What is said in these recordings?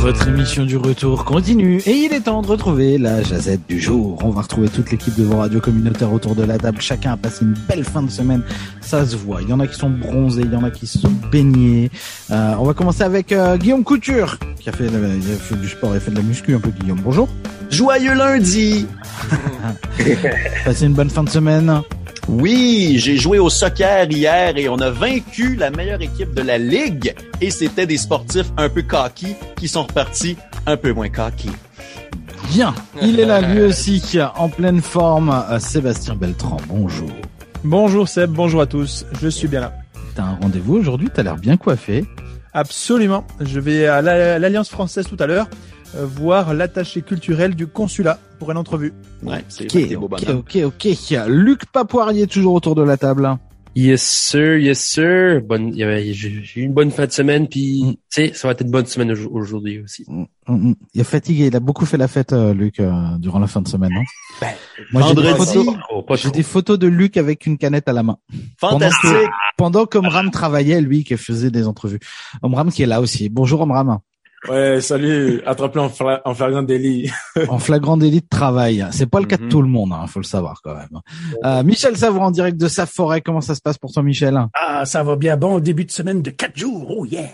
Votre émission du retour continue et il est temps de retrouver la jazette du jour. On va retrouver toute l'équipe de vos radios communautaires autour de la table. Chacun a passé une belle fin de semaine. Ça se voit. Il y en a qui sont bronzés, il y en a qui sont baignés. Euh, on va commencer avec euh, Guillaume Couture qui a fait, euh, il a fait du sport et fait de la muscu un peu. Guillaume, bonjour. Joyeux lundi! Passez une bonne fin de semaine. Oui, j'ai joué au soccer hier et on a vaincu la meilleure équipe de la ligue et c'était des sportifs un peu cocky qui sont repartis un peu moins cocky. Bien, il est là lui aussi en pleine forme. Euh, Sébastien Beltran, bonjour. Bonjour Seb, bonjour à tous, je suis bien là. T'as un rendez-vous aujourd'hui, t'as l'air bien coiffé. Absolument, je vais à la- l'Alliance française tout à l'heure voir l'attaché culturel du consulat pour une entrevue. Ouais, c'est Ok, vrai que t'es beau ok, ok, ok. Luc Papoirier toujours autour de la table. Yes sir, yes sir. Bonne, il y avait- j'ai eu une bonne fin de semaine, puis Mm. tu sais, ça va être une bonne semaine au- aujourd'hui aussi. Mm, mm. Il est fatigué, il a beaucoup fait la fête, euh, Luc, euh, durant la fin de semaine. hein. Ben, Moi, j'ai des, photos, Oh, j'ai des photos de Luc avec une canette à la main. Fantastique! Pendant qu'Omram travaillait, lui, qui faisait des entrevues. Omram qui est là aussi. Bonjour Omram. Ouais, salut, attrapé en, fla en flagrant délit. en flagrant délit de travail. C'est pas le cas de Mhm. tout le monde, hein, faut le savoir quand même. Euh, Michel Savour en direct de sa forêt. Comment ça se passe pour toi, Michel? Ah, ça va bien. Bon début de semaine de quatre jours. Oh yeah.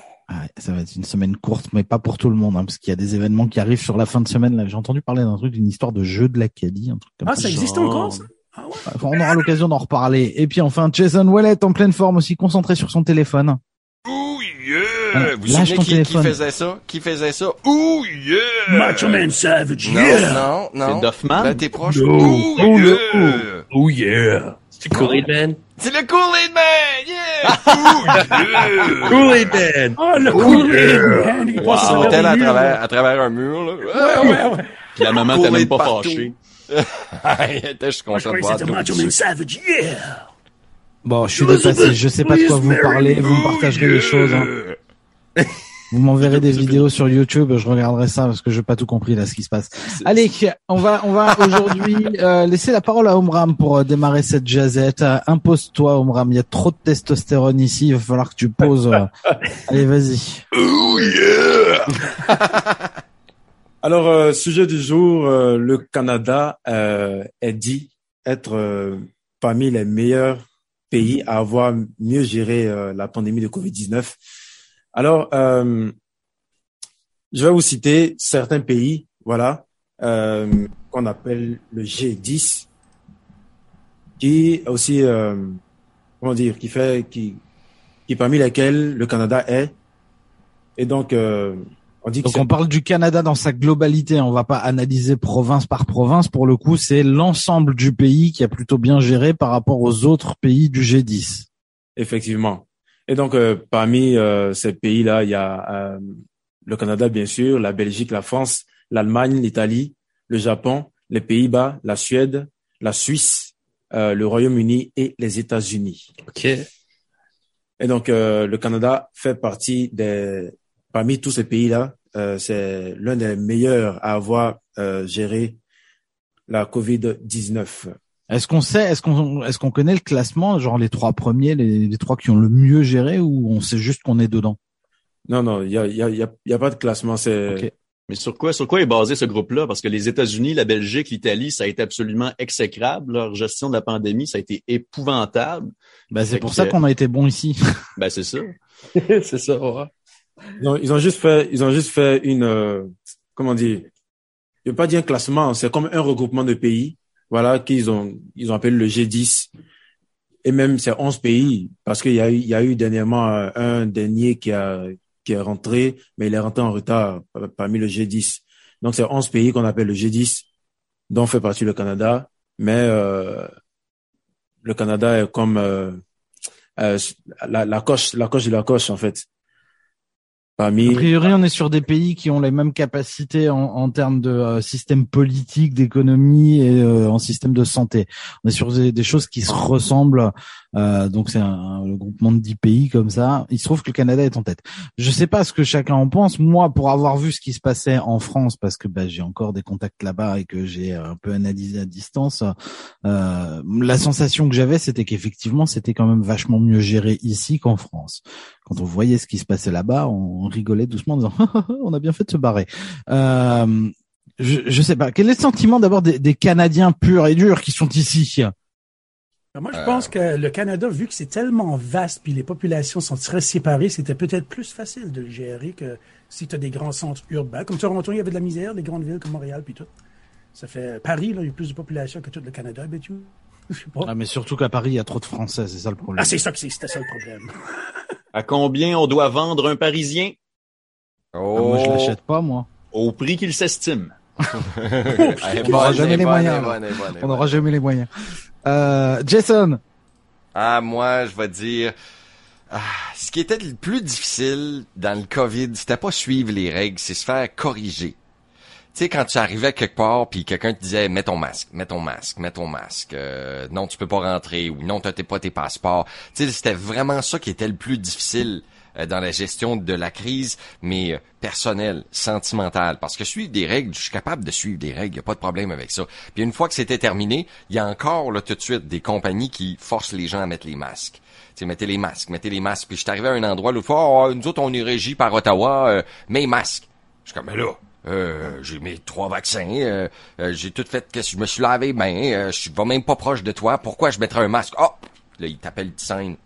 Ça va être une semaine courte, mais pas pour tout le monde, hein, parce qu'il y a des événements qui arrivent sur la fin de semaine. Là, j'ai entendu parler d'un truc, d'une histoire de jeu de l'Acadie, un truc comme Ah, ça. ça existe encore, ça? Ah ouais. Enfin, on aura l'occasion d'en reparler. Et puis enfin, Jason Wallet en pleine forme aussi, concentré sur son téléphone. Ouh yeah! Voilà. Vous Lâche savez ton qui, qui faisait ça? Qui faisait ça? Ouh yeah! Macho Man Savage. Non, yeah. non, non. C'est Duffman? Là, t'es proche. No. Ouh Oh, yeah! Oh yeah. C'est Kool-Aid Man? C'est le Kool-Aid Man! Yeah! Ouh yeah! Kool-Aid Man. Oh, le Oh, cool yeah. man. Il Wow. passe le à travers, à travers un mur, là. Ouais, ouais, ouais. Puis la maman Kool-Aid même pas fâchée. Il était juste content de voir c'était Macho Man Savage. Yeah. Bon, je suis dépassé, je sais pas de quoi vous parlez, vous me partagerez les choses. hein. Vous m'enverrez des vidéos sur YouTube, je regarderai ça parce que je n'ai pas tout compris là ce qui se passe. Allez, on va on va aujourd'hui euh, laisser la parole à Omram pour euh, démarrer cette jazette. Euh, Impose-toi Omram, il y a trop de testostérone ici, il va falloir que tu poses. euh. Allez, vas-y. Ouh yeah! Alors, euh, sujet du jour, euh, le Canada euh, est dit être euh, parmi les meilleurs pays à avoir mieux géré euh, la pandémie de Covid-19. Alors, euh, je vais vous citer certains pays, voilà, euh, qu'on appelle le G10, qui aussi, euh, comment dire, qui fait, qui, qui parmi lesquels le Canada est. Et donc, euh, on dit que Donc on parle du Canada dans sa globalité, on va pas analyser province par province. Pour le coup, c'est l'ensemble du pays qui a plutôt bien géré par rapport aux autres pays du G10. Effectivement. Et donc, euh, parmi euh, ces pays-là, il y a euh, le Canada, bien sûr, la Belgique, la France, l'Allemagne, l'Italie, le Japon, les Pays-Bas, la Suède, la Suisse, euh, le Royaume-Uni et les États-Unis. Ok. Et donc, euh, le Canada fait partie des... Parmi tous ces pays-là, euh, c'est l'un des meilleurs à avoir euh, géré la COVID-19. Est-ce qu'on sait, est-ce qu'on, est-ce qu'on connaît le classement, genre les trois premiers, les, les trois qui ont le mieux géré, ou on sait juste qu'on est dedans? Non, non, il y a, il y, a, il y a- y a pas de classement. C'est. Mais sur quoi, sur quoi est basé ce groupe-là? Parce que les États-Unis, la Belgique, l'Italie, ça a été absolument exécrable. Leur gestion de la pandémie, ça a été épouvantable. Bah, c'est pour que- ça qu'on a été bon ici. Ben, c'est ça. c'est ça. ouais. Ils ont, ils ont juste fait, ils ont juste fait une, euh, comment dire, je veux pas dire un classement, c'est comme un regroupement de pays, voilà, qu'ils ont, ils ont appelé le G10. Et même c'est 11 pays, parce qu'il y a eu, il y a eu dernièrement euh, un dernier qui a, qui est rentré, mais il est rentré en retard par- parmi le G10. Donc c'est 11 pays qu'on appelle le G10, dont fait partie le Canada, mais euh, le Canada est comme euh, euh, la, la coche, la coche de la coche en fait. A priori, on est sur des pays qui ont les mêmes capacités en, en termes de euh, système politique, d'économie et euh, en système de santé. On est sur des, choses qui se ressemblent. euh, donc c'est un, le groupement de 10 pays comme ça. Il se trouve que le Canada est en tête. Je sais pas ce que chacun en pense. Moi, pour avoir vu ce qui se passait en France, parce que bah, j'ai encore des contacts là-bas et que j'ai un peu analysé à distance, euh, la sensation que j'avais, c'était qu'effectivement, c'était quand même vachement mieux géré ici qu'en France. Quand on voyait ce qui se passait là-bas, on rigolait doucement en disant on a bien fait de se barrer. Euh, je, je sais pas. Quel est le sentiment d'abord des, des Canadiens purs et durs qui sont ici? Moi, je pense que le Canada, vu que c'est tellement vaste puis les populations sont très séparées, c'était peut-être plus facile de le gérer que si tu as des grands centres urbains. Comme Toronto, il y avait de la misère, des grandes villes comme Montréal puis tout. Ça fait Paris, là, il y a plus de population que tout le Canada, tu Je sais pas. ah, Mais surtout qu'à Paris, il y a trop de Français, c'est ça le problème. Ah, c'est ça que c'est, c'était ça le problème. À combien on doit vendre un Parisien? Ah, moi, je l'achète pas, moi. Au prix qu'il s'estime. On aura bonne, jamais les moyens, On n'aura jamais les moyens. Euh, Jason, Ah, moi, je vais dire, ah, ce qui était le plus difficile dans le COVID, c'était pas suivre les règles, c'est se faire corriger. Tu sais, quand tu arrivais quelque part, puis quelqu'un te disait, mets ton masque, mets ton masque, mets ton masque, euh, non, tu peux pas rentrer, ou non, t'as pas tes passeports. Tu sais, c'était vraiment ça qui était le plus difficile euh, dans la gestion de la crise, mais euh, personnelle, sentimentale. Parce que suivre des règles, je suis capable de suivre des règles, y a pas de problème avec ça. Puis une fois que c'était terminé, il y a encore là tout de suite des compagnies qui forcent les gens à mettre les masques. Tu sais, mettez les masques, mettez les masques. Puis je suis arrivé à un endroit l'autre fois, oh, nous autres on est régi par Ottawa, euh, les masques. Je suis comme, mais là, euh, j'ai mes trois vaccins, euh, euh, j'ai tout fait, que je me suis lavé euh, je suis pas même pas proche de toi, pourquoi je mettrais un masque? Oh! Là, il t'appelle le scène.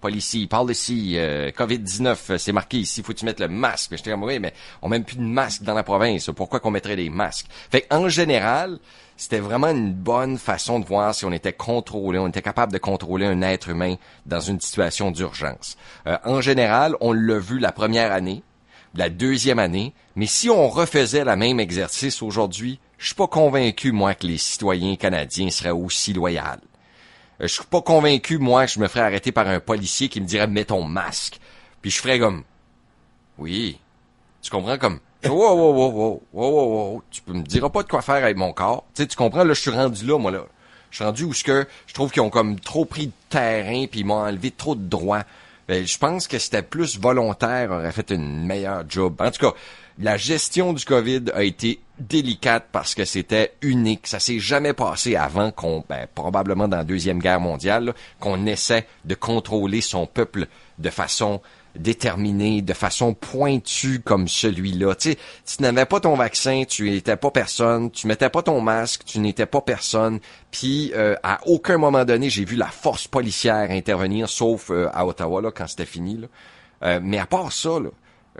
Policy, parle ici, euh, COVID-19, euh, c'est marqué ici, faut que tu mettes le masque. J'étais comme, oui, mais on met même plus de masque dans la province, pourquoi qu'on mettrait des masques? Fait en général, c'était vraiment une bonne façon de voir si on était contrôlé, on était capable de contrôler un être humain dans une situation d'urgence. En général, on l'a vu la première année, la deuxième année, mais si on refaisait la même exercice aujourd'hui, je suis pas convaincu, moi, que les citoyens canadiens seraient aussi loyaux. Euh, Je suis pas convaincu, moi, que je me ferais arrêter par un policier qui me dirait mets ton masque. Puis je ferais comme Oui. Tu comprends comme wow, wow, wow. Tu peux me diras pas de quoi faire avec mon corps. Tu sais, tu comprends, là, je suis rendu là, moi, là. Je suis rendu où ce que je trouve qu'ils ont comme trop pris de terrain puis ils m'ont enlevé trop de droits. Ben, je pense que c'était plus volontaire, aurait fait une meilleure job. En tout cas, la gestion du COVID a été délicate parce que c'était unique. Ça s'est jamais passé avant qu'on, ben, probablement dans la Deuxième Guerre mondiale, qu'on essaie de contrôler son peuple de façon déterminée, de façon pointue comme celui-là. Tu tu n'avais pas ton vaccin, tu n'étais pas personne, tu mettais pas ton masque, tu n'étais pas personne. Puis euh, à aucun moment donné, j'ai vu la force policière intervenir, sauf euh, à Ottawa là quand c'était fini. Euh, mais à part ça, là,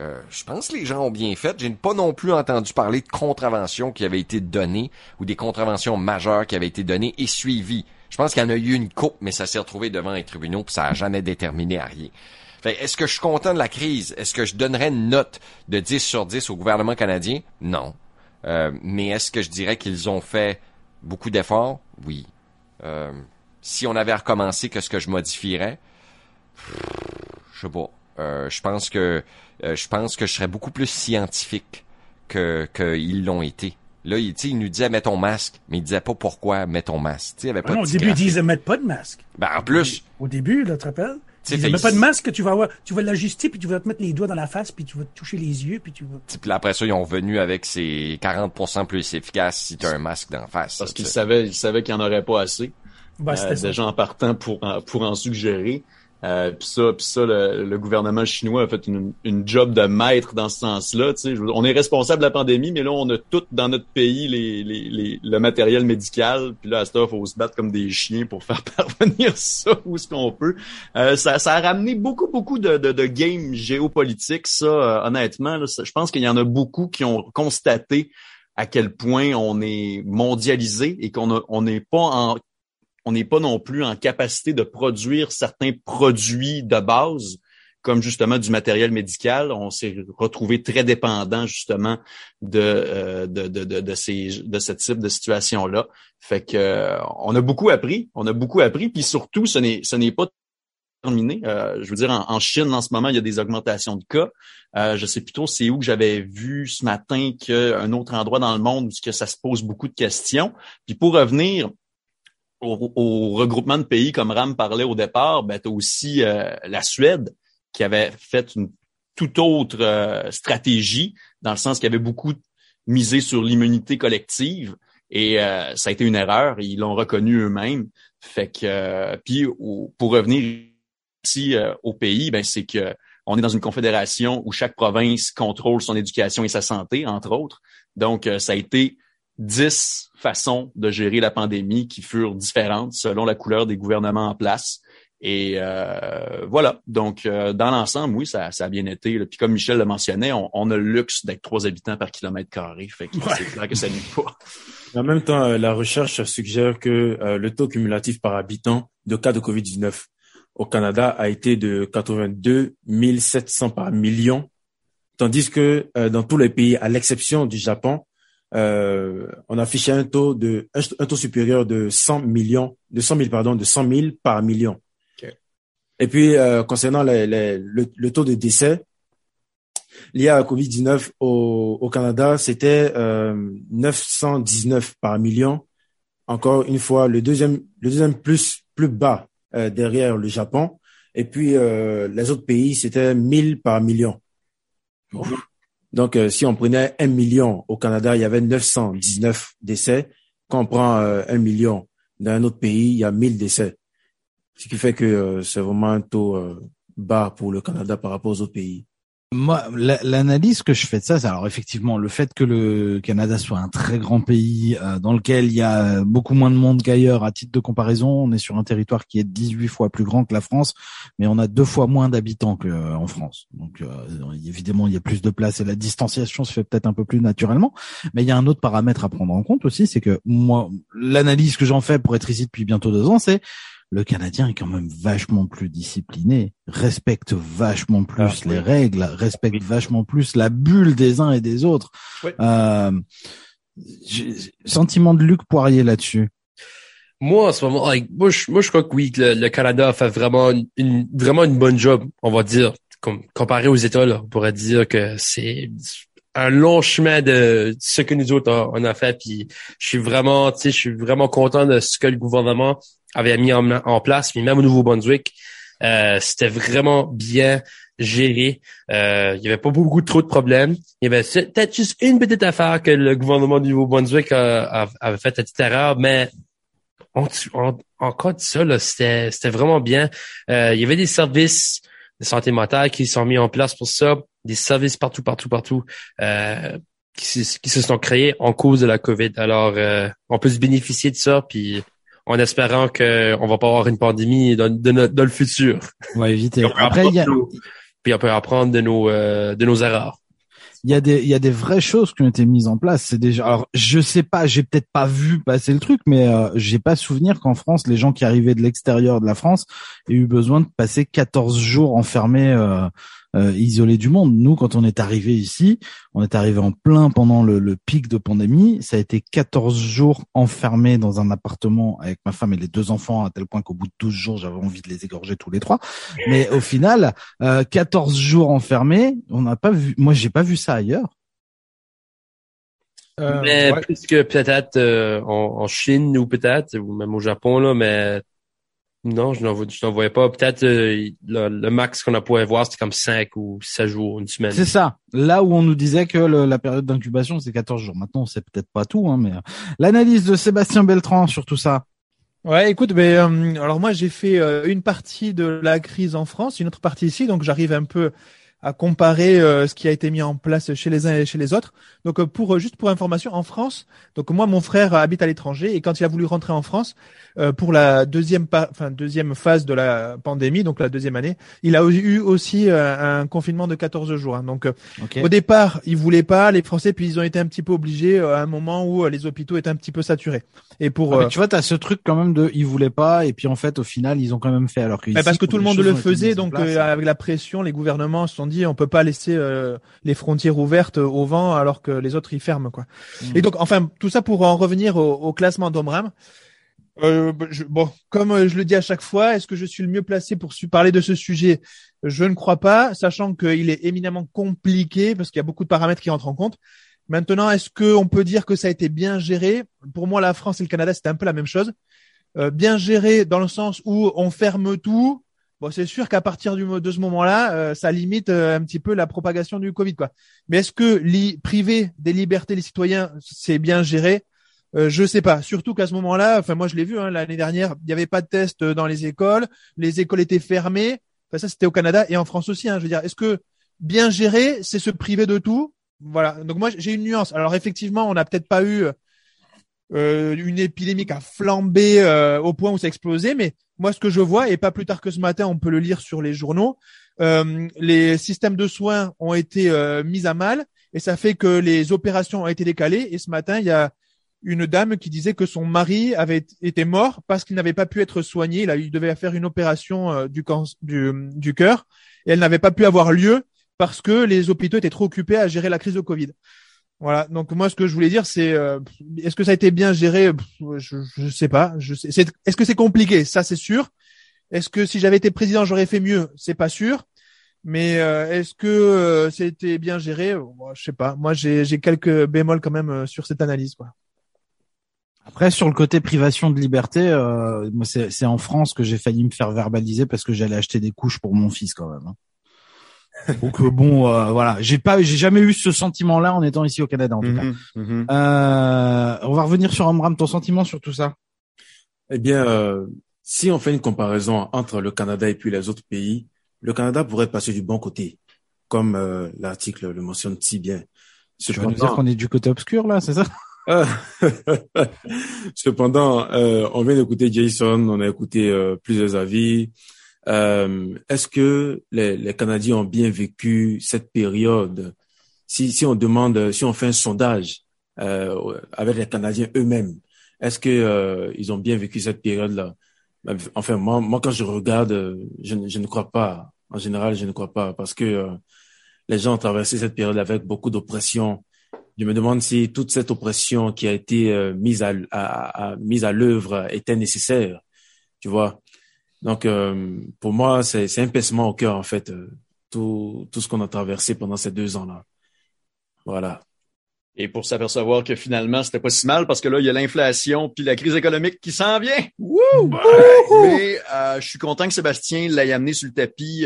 euh, je pense que les gens ont bien fait. J'ai pas non plus entendu parler de contraventions qui avaient été données ou des contraventions majeures qui avaient été données et suivies. Je pense qu'il y en a eu une coupe, mais ça s'est retrouvé devant les tribunaux puis ça a jamais déterminé à rien. Fait, est-ce que je suis content de la crise? Est-ce que je donnerais une note de 10 sur 10 au gouvernement canadien? Non. Euh, mais est-ce que je dirais qu'ils ont fait beaucoup d'efforts? Oui. Euh, si on avait recommencé, qu'est-ce que je modifierais? Je sais pas. Euh, je pense que euh, je pense que je serais beaucoup plus scientifique que qu'ils l'ont été. Là, il, il nous disait mets ton masque, mais il disait pas pourquoi mets ton masque. Il avait pas Ah non, de au début, ils disaient mettre pas de masque. Ben, en plus, Au début, là, tu te rappelles? Mets pas de masque, tu vas avoir, tu vas l'ajuster, puis tu vas te mettre les doigts dans la face, puis tu vas te toucher les yeux, puis tu vas... puis après ça, ils ont venu avec ces 40% plus efficaces si tu as un masque d'en face. Parce qu'ils savaient, ils savaient qu'il n'y en aurait pas assez. Ben, euh, déjà en partant pour pour en suggérer. Euh, puis ça, puis ça, le, le gouvernement chinois a fait une, une job de maître dans ce sens-là. On est responsable de la pandémie, mais là, on a tout dans notre pays les, les, les, le matériel médical. Puis là, à ce temps, faut se battre comme des chiens pour faire parvenir ça où ce qu'on peut. Euh, ça, ça a ramené beaucoup, beaucoup de, de, de games géopolitiques. Ça, euh, honnêtement, là, je pense qu'il y en a beaucoup qui ont constaté à quel point on est mondialisé et qu'on a- on n'est pas en on n'est pas non plus en capacité de produire certains produits de base, comme justement du matériel médical. On s'est retrouvé très dépendant justement de, euh, de, de, de, ces, de ce type de situation-là. Fait que euh, on a beaucoup appris, on a beaucoup appris, puis surtout, ce n'est, ce n'est pas terminé. Euh, je veux dire, en, Chine, en ce moment, il y a des augmentations de cas. Euh, je sais plutôt c'est où que j'avais vu ce matin qu'un autre endroit dans le monde où ça se pose beaucoup de questions. Puis pour revenir au, au regroupement de pays, comme Ram parlait au départ, ben, tu as aussi euh, la Suède qui avait fait une toute autre euh, stratégie, dans le sens qu'il avait beaucoup misé sur l'immunité collective. Et euh, ça a été une erreur. Ils l'ont reconnu eux-mêmes. Fait que, euh, puis pour revenir euh, au pays, ben c'est que on est dans une confédération où chaque province contrôle son éducation et sa santé, entre autres. Donc, euh, ça a été dix façons de gérer la pandémie qui furent différentes selon la couleur des gouvernements en place. Et euh, voilà. Donc, euh, dans l'ensemble, oui, ça, ça a bien été. Puis comme Michel le mentionnait, on, on a le luxe d'être trois habitants par kilomètre carré. Fait que c'est clair que ça n'est pas. En même temps, euh, la recherche suggère que euh, le taux cumulatif par habitant de cas de COVID-19 au Canada a été de 82 700 par million, tandis que euh, dans tous les pays, à l'exception du Japon, euh, on affichait un taux de un, taux supérieur de 100 millions, de 100 000 pardon, de 100 000 par million. Et puis euh, concernant les, les, le, le, taux de décès lié à la COVID-19 au, au, Canada, c'était euh, 919 par million. Encore une fois, le deuxième, le deuxième plus plus bas euh, derrière le Japon. Et puis euh, les autres pays, c'était 1000 par million. Donc, euh, si on prenait un million au Canada, il y avait 919 décès. Quand on prend euh, un million dans un autre pays, il y a 1000 décès. Ce qui fait que euh, c'est vraiment un taux bas pour le Canada par rapport aux autres pays. Moi, l'analyse que je fais de ça, c'est alors effectivement le fait que le Canada soit un très grand pays euh, dans lequel il y a beaucoup moins de monde qu'ailleurs. À titre de comparaison, on est sur un territoire qui est 18 fois plus grand que la France, mais on a deux fois moins d'habitants qu'en euh, France. Donc euh, évidemment, il y a plus de place et la distanciation se fait peut-être un peu plus naturellement. Mais il y a un autre paramètre à prendre en compte aussi, c'est que moi, l'analyse que j'en fais pour être ici depuis bientôt deux ans, c'est le Canadien est quand même vachement plus discipliné, respecte vachement plus ah, les oui. règles, respecte oui. vachement plus la bulle des uns et des autres. Oui. Euh, sentiment de Luc Poirier là-dessus. Moi, en ce moment, like, moi, je, moi, je crois que oui, le, le, Canada fait vraiment une, vraiment une bonne job, on va dire, comparé aux États, là, on pourrait dire que c'est un long chemin de ce que nous autres on a fait puis je suis vraiment tu sais je suis vraiment content de ce que le gouvernement avait mis en, place, puis même au Nouveau-Brunswick, euh, c'était vraiment bien géré. Euh, il y avait pas beaucoup trop de problèmes. Il y avait peut-être juste une petite affaire que le gouvernement du Nouveau-Brunswick avait fait à petite erreur, mais en, en, en cas de ça, c'était, c'était vraiment bien. Euh, il y avait des services de santé mentale qui sont mis en place pour ça, des services partout, partout, partout. Euh, qui, qui, se sont créés en cause de la COVID. Alors, euh, on peut se bénéficier de ça, puis en espérant qu'on va pas avoir une pandémie dans, dans, dans le futur. On va éviter. Après, il y a... puis on peut apprendre de nos euh, de nos erreurs. Il y a des il y a des vraies choses qui ont été mises en place. C'est déjà alors je sais pas, j'ai peut-être pas vu passer le truc, mais euh, j'ai pas souvenir qu'en France les gens qui arrivaient de l'extérieur de la France aient eu besoin de passer 14 jours enfermés. Euh, euh, isolé du monde. Nous, quand on est arrivé ici, on est arrivé en plein pendant le, le, pic de pandémie. Ça a été 14 jours enfermés dans un appartement avec ma femme et les deux enfants, à tel point qu'au bout de 12 jours, j'avais envie de les égorger tous les trois. Mais au final, euh, 14 jours enfermés, on n'a pas vu. Moi, j'ai pas vu ça ailleurs. Euh, mais ouais. plus que peut-être euh, en, en, Chine ou peut-être ou même au Japon là, mais non, je n'en voyais pas. Peut-être euh, le, le, max qu'on a pu voir, c'était comme 5 ou 7 jours, une semaine. C'est ça. Là où on nous disait que le, la période d'incubation, c'est 14 jours. Maintenant, on sait peut-être pas tout, hein, mais euh, l'analyse de Sébastien Beltran sur tout ça. Ouais, écoute, mais euh, alors moi j'ai fait euh, une partie de la crise en France, une autre partie ici, donc j'arrive un peu à comparer euh, ce qui a été mis en place chez les uns et chez les autres. Donc euh, pour juste pour information, en France, donc moi mon frère habite à l'étranger et quand il a voulu rentrer en France euh, pour la deuxième enfin deuxième phase de la pandémie, donc la deuxième année, il a eu aussi un confinement de 14 jours. Hein. Donc okay. au départ, il voulait pas les Français, puis ils ont été un petit peu obligés à un moment où les hôpitaux étaient un petit peu saturés. Et pour ah, tu vois, tu as ce truc quand même de ils voulaient pas et puis en fait au final ils ont quand même fait alors que ici, parce que tout le monde le faisait, donc avec la pression, les gouvernements se sont dit on peut pas laisser euh, les frontières ouvertes au vent alors que les autres y ferment quoi. Mmh. Et donc enfin tout ça pour en revenir au, au classement d'Omram. Euh, je, bon, comme je le dis à chaque fois, est-ce que je suis le mieux placé pour parler de ce sujet? Je ne crois pas, sachant qu'il est éminemment compliqué parce qu'il y a beaucoup de paramètres qui entrent en compte. Maintenant, est-ce qu'on peut dire que ça a été bien géré? Pour moi, la France et le Canada, c'était un peu la même chose. Euh, bien géré dans le sens où on ferme tout, Bon, c'est sûr qu'à partir du, de ce moment-là, euh, ça limite euh, un petit peu la propagation du Covid, quoi. Mais est-ce que priver des libertés les citoyens, c'est bien géré? Euh, Je sais pas. Surtout qu'à ce moment-là, enfin moi je l'ai vu hein, l'année dernière, il n'y avait pas de tests dans les écoles, les écoles étaient fermées. Enfin, ça, c'était au Canada et en France aussi. Hein, je veux dire, est-ce que bien gérer, c'est se priver de tout? Voilà. Donc moi, j'ai une nuance. Alors effectivement, on n'a peut-être pas eu euh, une épidémie qui a flambé euh, au point où ça a explosé, mais moi, ce que je vois, et pas plus tard que ce matin, on peut le lire sur les journaux, euh, les systèmes de soins ont été mis à mal et ça fait que les opérations ont été décalées. Et ce matin, il y a une dame qui disait que son mari avait été mort parce qu'il n'avait pas pu être soigné. il devait faire une opération du, du, du cœur et elle n'avait pas pu avoir lieu parce que les hôpitaux étaient trop occupés à gérer la crise de Covid. Voilà. Donc moi, ce que je voulais dire, c'est euh, est-ce que ça a été bien géré? Je ne sais pas. Je. Est-ce que c'est compliqué? Ça, c'est sûr. Est-ce que si j'avais été président, j'aurais fait mieux? C'est pas sûr. Mais euh, est-ce que euh, c'était bien géré? Je sais pas. Moi, j'ai quelques bémols quand même sur cette analyse. Quoi. Après, sur le côté privation de liberté, c'est en France que j'ai failli me faire verbaliser parce que j'allais acheter des couches pour mon fils quand même. Hein. Donc euh, bon, euh, voilà, j'ai pas, j'ai jamais eu ce sentiment-là en étant ici au Canada en tout cas. Mhm, mhm. Euh, on va revenir sur Amram, ton sentiment sur tout ça? Eh bien, si on fait une comparaison entre le Canada et puis les autres pays, le Canada pourrait passer du bon côté, comme l'article le mentionne si bien. Tu vas nous dire qu'on est du côté obscur là, c'est ça? Cependant, on vient d'écouter Jason, on a écouté plusieurs avis. Euh, Est-ce que les, les, Canadiens ont bien vécu cette période? Si, si on demande, si on fait un sondage euh, avec les Canadiens eux-mêmes, est-ce que euh, ils ont bien vécu cette période-là? Enfin, moi, moi, quand je regarde, je, je, ne crois pas. En général, je ne crois pas parce que euh, les gens ont traversé cette période avec beaucoup d'oppression. Je me demande si toute cette oppression qui a été euh, mise à, à, à mise à l'œuvre était nécessaire. Tu vois, donc, euh, pour moi, c'est un pincement au cœur, en fait, euh, tout, tout ce qu'on a traversé pendant ces deux ans-là. Voilà. Et pour s'apercevoir que finalement, c'était pas si mal parce que là, il y a l'inflation puis la crise économique qui s'en vient. Wouh! Mais euh, je suis content que Sébastien l'ait amené sur le tapis.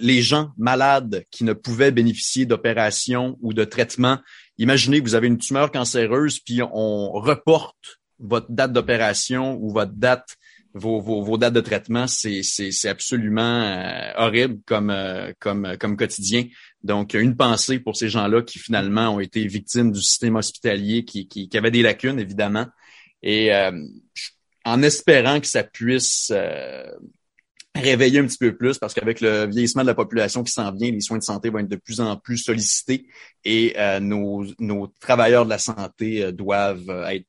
les gens malades qui ne pouvaient bénéficier d'opérations ou de traitements. Imaginez que vous avez une tumeur cancéreuse puis on reporte votre date d'opération ou votre date vos, vos, vos, dates de traitement, c'est, absolument euh, horrible comme, euh, comme, comme quotidien. Donc, une pensée pour ces gens-là qui finalement ont été victimes du système hospitalier, qui, qui, qui avait des lacunes, évidemment. Et euh, en espérant que ça puisse réveiller un petit peu plus, parce qu'avec le vieillissement de la population qui s'en vient, les soins de santé vont être de plus en plus sollicités et nos, nos travailleurs de la santé doivent être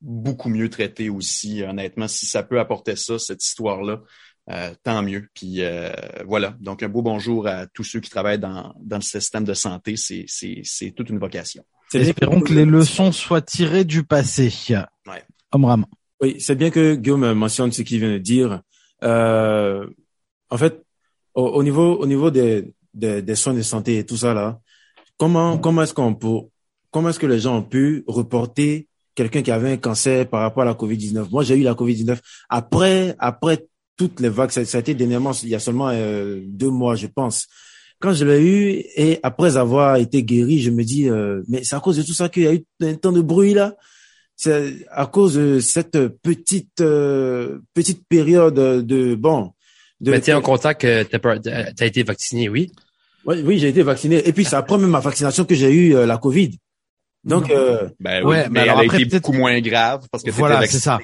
beaucoup mieux traité aussi, honnêtement. Si ça peut apporter ça, cette histoire-là, euh, tant mieux. Puis euh, voilà, donc un beau bonjour à tous ceux qui travaillent dans, dans le système de santé. C'est, c'est, c'est toute une vocation. Espérons que les leçons soient tirées du passé. Ouais. Omram. Oui, c'est bien que Guillaume mentionne ce qu'il vient de dire. Euh, en fait, au, niveau au niveau des, des, des, soins de santé et tout ça là, comment comment est-ce qu'on peut comment est-ce que les gens ont pu reporter quelqu'un qui avait un cancer par rapport à la Covid-19. Moi, j'ai eu la Covid-19 après, après toutes les vagues. Ça, a été dernièrement, il y a seulement euh, deux mois, je pense. Quand je l'ai eu et après avoir été guéri, je me dis, euh, mais c'est à cause de tout ça qu'il y a eu un temps de bruit là. C'est à cause de cette petite euh, petite période de bon. De, mais tu es en contact, tu as, été vacciné, oui? Oui, oui, j'ai été vacciné. Et puis c'est après même ma vaccination que j'ai eu la Covid. Donc, euh, ben oui, mais, elle a été beaucoup moins grave parce que voilà, c'est ça.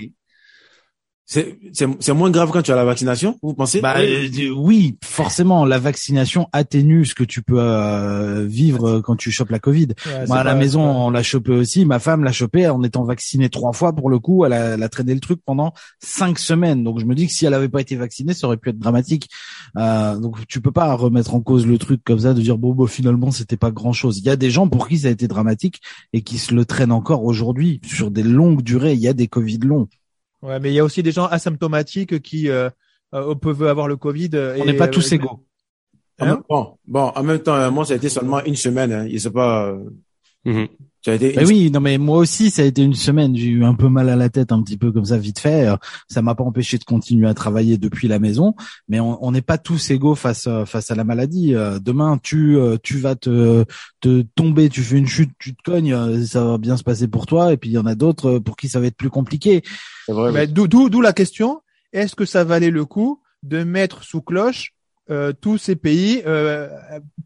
C'est, c'est, moins grave quand tu as la vaccination, vous pensez? Bah, euh, Oui, forcément, la vaccination atténue ce que tu peux euh, vivre quand tu chopes la Covid. Moi, à la maison, on l'a chopé aussi. Ma femme l'a chopé en étant vaccinée trois fois pour le coup. Elle a, elle a, traîné le truc pendant cinq semaines. Donc, je me dis que si elle avait pas été vaccinée, ça aurait pu être dramatique. Euh, donc, tu peux pas remettre en cause le truc comme ça, de dire bon, bah, finalement, c'était pas grand-chose. Il y a des gens pour qui ça a été dramatique et qui se le traînent encore aujourd'hui sur des longues durées. Il y a des Covid longs. Ouais, mais il y a aussi des gens asymptomatiques qui euh, euh peuvent avoir le Covid. Euh, On n'est pas tous euh, égaux. Hein? Bon, bon, en même temps, moi, ça a été seulement une semaine. Hein. Il sait pas. Été. oui, non, mais moi aussi, ça a été une semaine. J'ai eu un peu mal à la tête, un petit peu comme ça, vite fait. Ça m'a pas empêché de continuer à travailler depuis la maison, mais on n'est pas tous égaux face face à la maladie. Demain, tu tu vas te te tomber, tu fais une chute, tu te cognes, ça va bien se passer pour toi. Et puis il y en a d'autres pour qui ça va être plus compliqué. D'où d'où la question? Est-ce que ça valait le coup de mettre sous cloche euh, tous ces pays euh,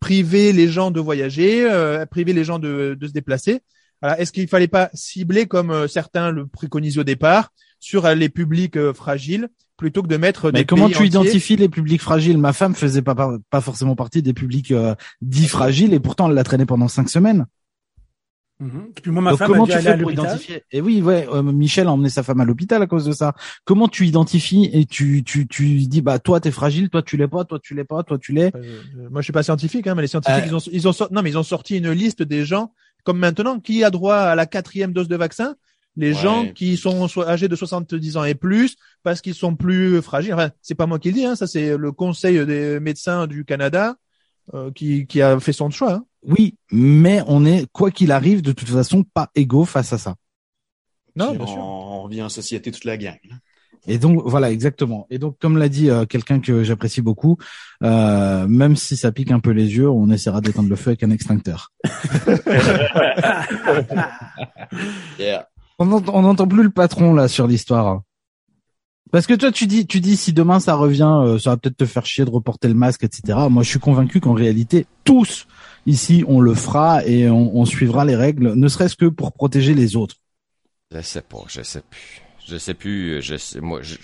priver les gens de voyager, euh, priver les gens de, de se déplacer. Est-ce qu'il fallait pas cibler, comme euh, certains le préconisaient au départ, sur les publics euh, fragiles plutôt que de mettre Mais des comment pays tu entiers identifies les publics fragiles? Ma femme faisait pas, pas pas forcément partie des publics euh, dits fragiles et pourtant elle l'a traîné pendant cinq semaines. Mhm. Puis moi, ma Donc femme comment a dû tu aller à fais pour identifier? Et oui, ouais, euh, Michel a emmené sa femme à l'hôpital à cause de ça. Comment tu identifies et tu tu tu dis bah toi t'es fragile, toi tu l'es pas, toi tu l'es pas, toi tu l'es? Euh, euh, moi, je suis pas scientifique, hein, mais les scientifiques, Euh. ils ont, ils ont, sor- non, mais ils ont sorti une liste des gens, comme maintenant, qui a droit à la quatrième dose de vaccin? Les Ouais. gens qui sont so- âgés de 70 ans et plus, parce qu'ils sont plus fragiles. Enfin, c'est pas moi qui le dis, hein, ça c'est le Conseil des médecins du Canada euh, qui, qui a fait son choix. Hein. Oui, mais on est quoi qu'il arrive de toute façon pas égaux face à ça. Non, on, bien sûr. on revient en société toute la gang. Et donc voilà exactement. Et donc comme l'a dit euh, quelqu'un que j'apprécie beaucoup, euh, même si ça pique un peu les yeux, on essaiera d'éteindre le feu avec un extincteur. Yeah. On n'entend on n'entend plus le patron là sur l'histoire. Parce que toi tu dis tu dis si demain ça revient, euh, ça va peut-être te faire chier de reporter le masque, etc. Moi je suis convaincu qu'en réalité tous ici on le fera et on, on suivra les règles, ne serait-ce que pour protéger les autres. Je sais pas, je sais plus. Je sais plus, je sais, moi, je-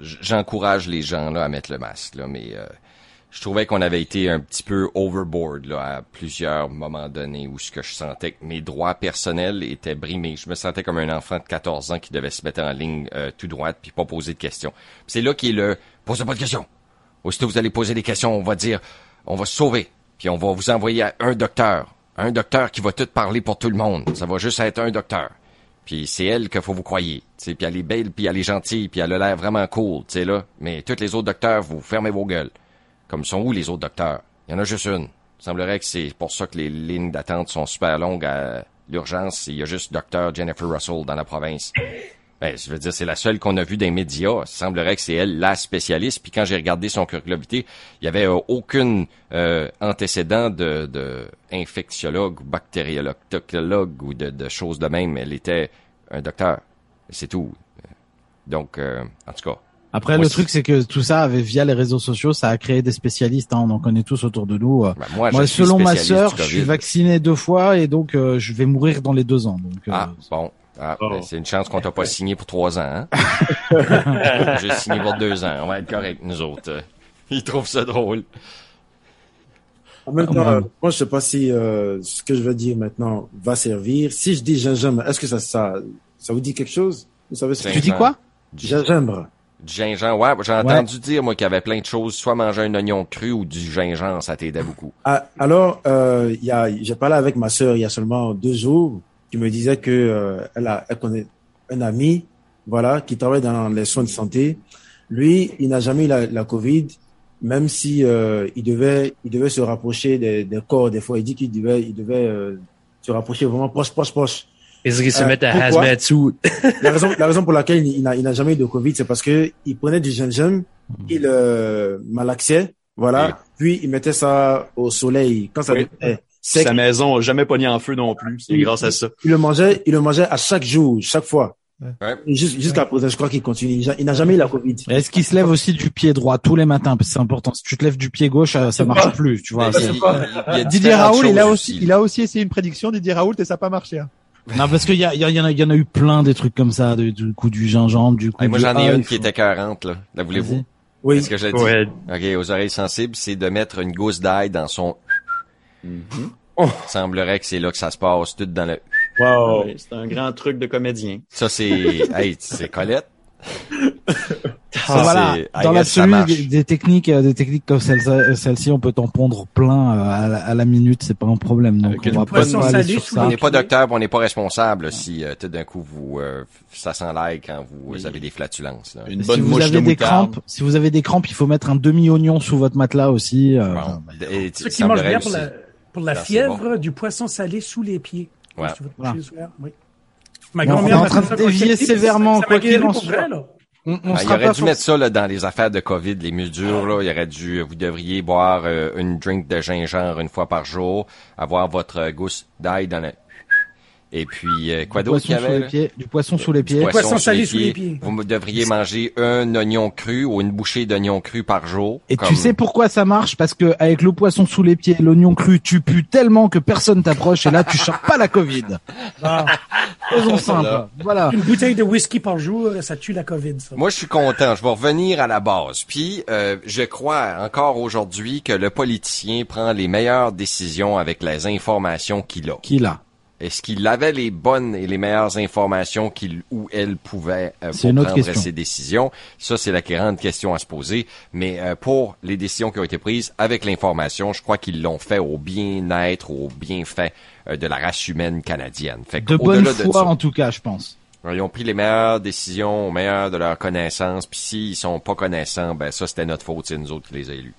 je- j'encourage les gens, là, à mettre le masque, là, mais, euh, je trouvais qu'on avait été un petit peu overboard, là, à plusieurs moments donnés où ce que je sentais que mes droits personnels étaient brimés. Je me sentais comme un enfant de 14 ans qui devait se mettre en ligne, euh, tout droite puis pas poser de questions. C'est là qui est le, posez pas de questions. Aussitôt vous allez poser des questions, on va dire, on va se sauver, puis on va vous envoyer à un docteur. Un docteur qui va tout parler pour tout le monde. Ça va juste être un docteur. Puis c'est elle qu'il faut vous sais, Puis elle est belle, puis elle est gentille, puis elle a l'air vraiment cool, tu sais là. Mais tous les autres docteurs, vous fermez vos gueules. Comme sont où les autres docteurs? Il y en a juste une. Il semblerait que c'est pour ça que les lignes d'attente sont super longues à l'urgence. Il y a juste docteur Jennifer Russell dans la province. Ben, je veux dire, c'est la seule qu'on a vue les médias. Il semblerait que c'est elle la spécialiste. Puis quand j'ai regardé son curriculum vitae, il y avait euh, aucune euh, antécédent de, de infectiologue ou bactériologue ou de, de choses de même. Elle était un docteur. C'est tout. Donc, euh, en tout cas, Après, Moi, le truc, c'est que tout ça, avec, via les réseaux sociaux, ça a créé des spécialistes. hein, on en connaît tous autour de nous. ben, moi, Moi, je suis selon ma sœur, je suis vacciné deux fois et donc euh, je vais mourir dans les deux ans. Donc, euh, Ah, bon. Ah, Oh. ben, c'est une chance qu'on t'a pas signé pour trois ans, hein? J'ai signé pour deux ans. On va être correct, nous autres. Euh, Ils trouvent ça drôle. En même temps, bon. euh, moi, je sais pas si euh, ce que je vais dire maintenant va servir. Si je dis gingembre, est-ce que ça, ça, ça vous dit quelque chose? Vous savez ce que tu dis quoi? Gingembre. Du gingembre, ouais. J'ai entendu dire, moi, qu'il y avait plein de choses. Soit manger un oignon cru ou du gingembre, ça t'aidait beaucoup. Ah, alors, euh, il y a, j'ai parlé avec ma sœur il y a seulement deux jours, qui me disait que euh, elle a, elle connaît un ami, voilà, qui travaille dans les soins de santé. Lui, il n'a jamais eu la, la Covid, même si euh, il devait, il devait se rapprocher des, des corps. Des fois, il dit qu'il devait, il devait euh, se rapprocher vraiment proche, proche, proche. Ils qu'ils se Euh, mettent à hazmat suit. La raison, la raison pour laquelle il, il n'a, il n'a jamais eu de Covid, c'est parce que il prenait du gingembre, il euh, malaxait, voilà, Oui. puis il mettait ça au soleil quand ça Oui. sec. Sa maison a jamais pogné en feu non plus. C'est grâce à ça. Il le mangeait, il le mangeait à chaque jour, chaque fois. Ouais. Jus- Jusqu'à présent, je crois qu'il continue. Il n'a- n'a jamais eu la Covid. Est-ce qu'il se lève aussi du pied droit tous les matins? Parce que c'est important. Si tu te lèves du pied gauche, euh, ça marche plus. Tu vois. Mais c'est- il- il- il y a Didier Raoul, il a aussi, il a aussi essayé une prédiction, Didier Raoul, et ça n'a pas marché. Hein. Non, parce qu'il y, a, il y, en a, il y en a eu plein des trucs comme ça, du, du coup du gingembre, du coup. Hey, moi, du j'en ai une qui était 40, là. La voulez-vous? Oui. Est-ce que je l'ai dit? Ouais. OK, aux oreilles sensibles, c'est de mettre une gousse d'ail dans son... Mhm. Il semblerait que c'est là que ça se passe, tout dans le... Wow. Ouais, c'est un grand truc de comédien. Ça, c'est... hey, c'est Colette. Ah, voilà. Dans ça l'absolu, des, des techniques, euh, des techniques comme celle- celle-ci, on peut t'en pondre plein euh, à, la, à la minute, c'est pas un problème. Donc on va pas poisson aller salée sur sous ça. On n'est pas docteur, on n'est pas responsable si euh, tout d'un coup vous euh, ça sent l'ail quand vous avez des flatulences. Là. Une Si bonne vous mouche avez de des moutarde. crampes, si vous avez des crampes, il faut mettre un demi oignon sous votre matelas aussi. euh, Bon. enfin, Et Ceux qui mangent bien pour la, pour la Non, fièvre, du poisson salé sous les pieds. Ouais. Si Voilà. oui. Ma Bon, on est grand-mère en train de ça dévier sévèrement, ça quoi qu'il en soit. On, on Ben, il aurait dû mettre ça là, dans les affaires de COVID, les mesures. Là, il aurait dû, vous devriez boire euh, une drink de gingembre une fois par jour, avoir votre gousse d'ail dans le... Et puis, euh, quoi d'autre qu'il du poisson sous les pieds. Du Poisson salé sous les pieds. Vous devriez manger un oignon cru ou une bouchée d'oignon cru par jour. Et comme- tu sais pourquoi ça marche? Parce que avec le poisson sous les pieds, l'oignon cru, tu pues tellement que personne t'approche et là tu chopes pas la Covid. Ah, Faisons simple. Voilà. une bouteille de whisky par jour, ça tue la COVID, ça. Moi, je suis content. Je vais revenir à la base. Puis, euh, je crois encore aujourd'hui que le politicien prend les meilleures décisions avec les informations qu'il a. Qui là Est-ce qu'il avait les bonnes et les meilleures informations qu'il ou elle pouvait euh, pour prendre question. ses décisions? Ça, c'est la grande question à se poser. Mais euh, pour les décisions qui ont été prises avec l'information, je crois qu'ils l'ont fait au bien-être, au bienfait euh, de la race humaine canadienne. Fait De bonne de foi ça- en tout cas, je pense. ils ont pris les meilleures décisions au meilleur de leurs connaissances. Puis s'ils sont pas connaissants, ben ça c'était notre faute, c'est nous autres qui les a élus.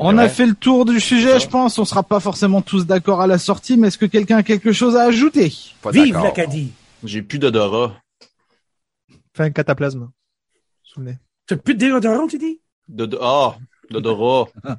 On Ouais. a fait le tour du sujet, je pense. On sera pas forcément tous d'accord à la sortie, mais est-ce que quelqu'un a quelque chose à ajouter? Pas Vive l'Acadie! J'ai plus d'odorat. Fait un cataplasme. Souvenez. T'as plus de déodorant, tu dis? De, ah, d'odorat.